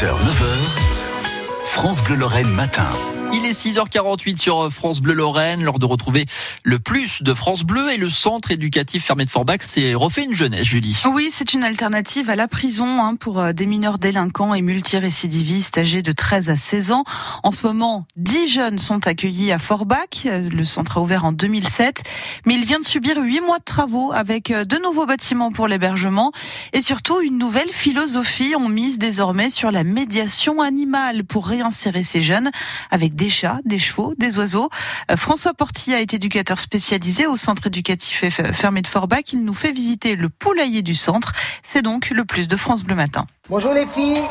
6h, 9h, France Bleu Lorraine matin. Il est 6h48 sur France Bleu Lorraine, lors de retrouver le plus de France Bleu et le centre éducatif fermé de Forbach s'est refait une jeunesse, Julie. Oui, c'est une alternative à la prison hein, pour euh, des mineurs délinquants et multirécidivistes âgés de 13 à 16 ans. En ce moment, 10 jeunes sont accueillis à Forbach. Euh, le centre a ouvert en 2007, mais il vient de subir 8 mois de travaux avec euh, de nouveaux bâtiments pour l'hébergement et surtout une nouvelle philosophie. On mise désormais sur la médiation animale pour réinsérer ces jeunes avec des chats, des chevaux, des oiseaux. Euh, François Portilla est éducateur spécialisé au centre éducatif fermé de Forbach. Il nous fait visiter le poulailler du centre. C'est donc le plus de France Bleu Matin. Bonjour les filles.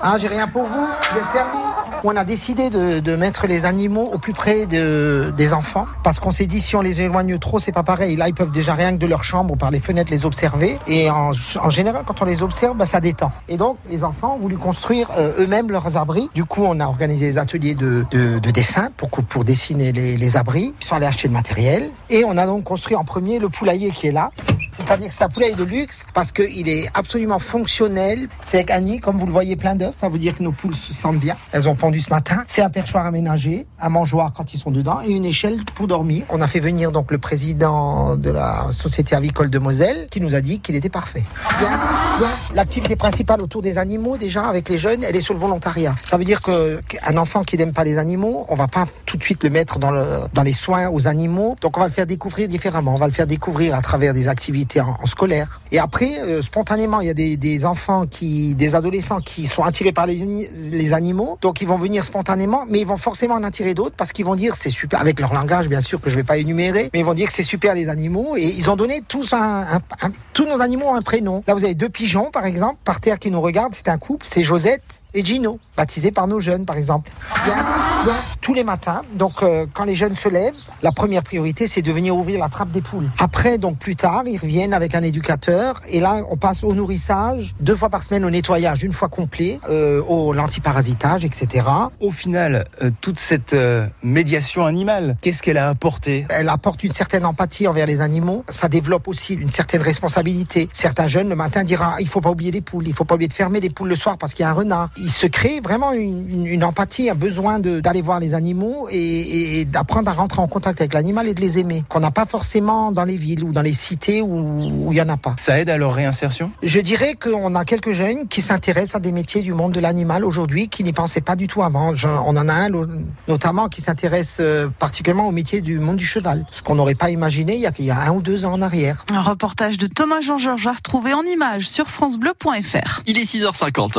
Ah, j'ai rien pour vous. Êtes on a décidé de, de, mettre les animaux au plus près de, des enfants parce qu'on s'est dit si on les éloigne trop, c'est pas pareil. Là, ils peuvent déjà rien que de leur chambre ou par les fenêtres les observer. Et en, en général, quand on les observe, bah, ça détend. Et donc, les enfants ont voulu construire euh, eux-mêmes leurs abris. Du coup, on a organisé des ateliers de, de, de dessin pour, pour dessiner les, les abris. Ils sont allés acheter le matériel. Et on a donc construit en premier le poulailler qui est là. C'est-à-dire que c'est un poulailler de luxe parce qu'il est absolument fonctionnel. C'est avec Annie, comme vous le voyez, plein d'œufs. Ça veut dire que nos poules se sentent bien. Elles ont pendu ce matin. C'est un perchoir aménagé, un mangeoir quand ils sont dedans et une échelle pour dormir. On a fait venir donc le président de la société avicole de Moselle qui nous a dit qu'il était parfait. L'activité principale autour des animaux, déjà avec les jeunes, elle est sur le volontariat. Ça veut dire qu'un enfant qui n'aime pas les animaux, on va pas tout de suite le mettre dans les soins aux animaux. Donc on va le faire découvrir différemment. On va le faire découvrir à travers des activités en, scolaire. Et après, euh, spontanément, il y a des, des, enfants qui, des adolescents qui sont attirés par les, les animaux, donc ils vont venir spontanément, mais ils vont forcément en attirer d'autres parce qu'ils vont dire c'est super, avec leur langage bien sûr que je vais pas énumérer, mais ils vont dire que c'est super les animaux et ils ont donné tous un, un, un, tous nos animaux un prénom. Là vous avez deux pigeons par exemple par terre qui nous regardent, c'est un couple, c'est Josette et Gino, baptisé par nos jeunes par exemple. Bien, bien, tous les matins, donc euh, quand les jeunes se lèvent, la première priorité c'est de venir ouvrir la trappe des poules. Après, donc plus tard, ils reviennent avec un éducateur et là on passe au nourrissage, deux fois par semaine au nettoyage, une fois complet, euh, au l'antiparasitage, etc. Au final, euh, toute cette médiation animale, qu'est-ce qu'elle a apporté? Elle apporte une certaine empathie envers les animaux, ça développe aussi une certaine responsabilité. Certains jeunes le matin diront il faut pas oublier les poules, il faut pas oublier de fermer les poules le soir parce qu'il y a un renard il se crée vraiment une, une, une empathie, un besoin d'aller voir les animaux et, et, et d'apprendre à rentrer en contact avec l'animal et de les aimer, qu'on n'a pas forcément dans les villes ou dans les cités où il n'y en a pas. Ça aide à leur réinsertion? Je dirais qu'on a quelques jeunes qui s'intéressent à des métiers du monde de l'animal aujourd'hui, qui n'y pensaient pas du tout avant. Je, on en a un notamment qui s'intéresse euh, particulièrement au métier du monde du cheval, ce qu'on n'aurait pas imaginé il y, a, il y, a, un ou deux ans en arrière. Un reportage de Thomas Jean-Georges à retrouver en images sur francebleu.fr. Il est 6h50.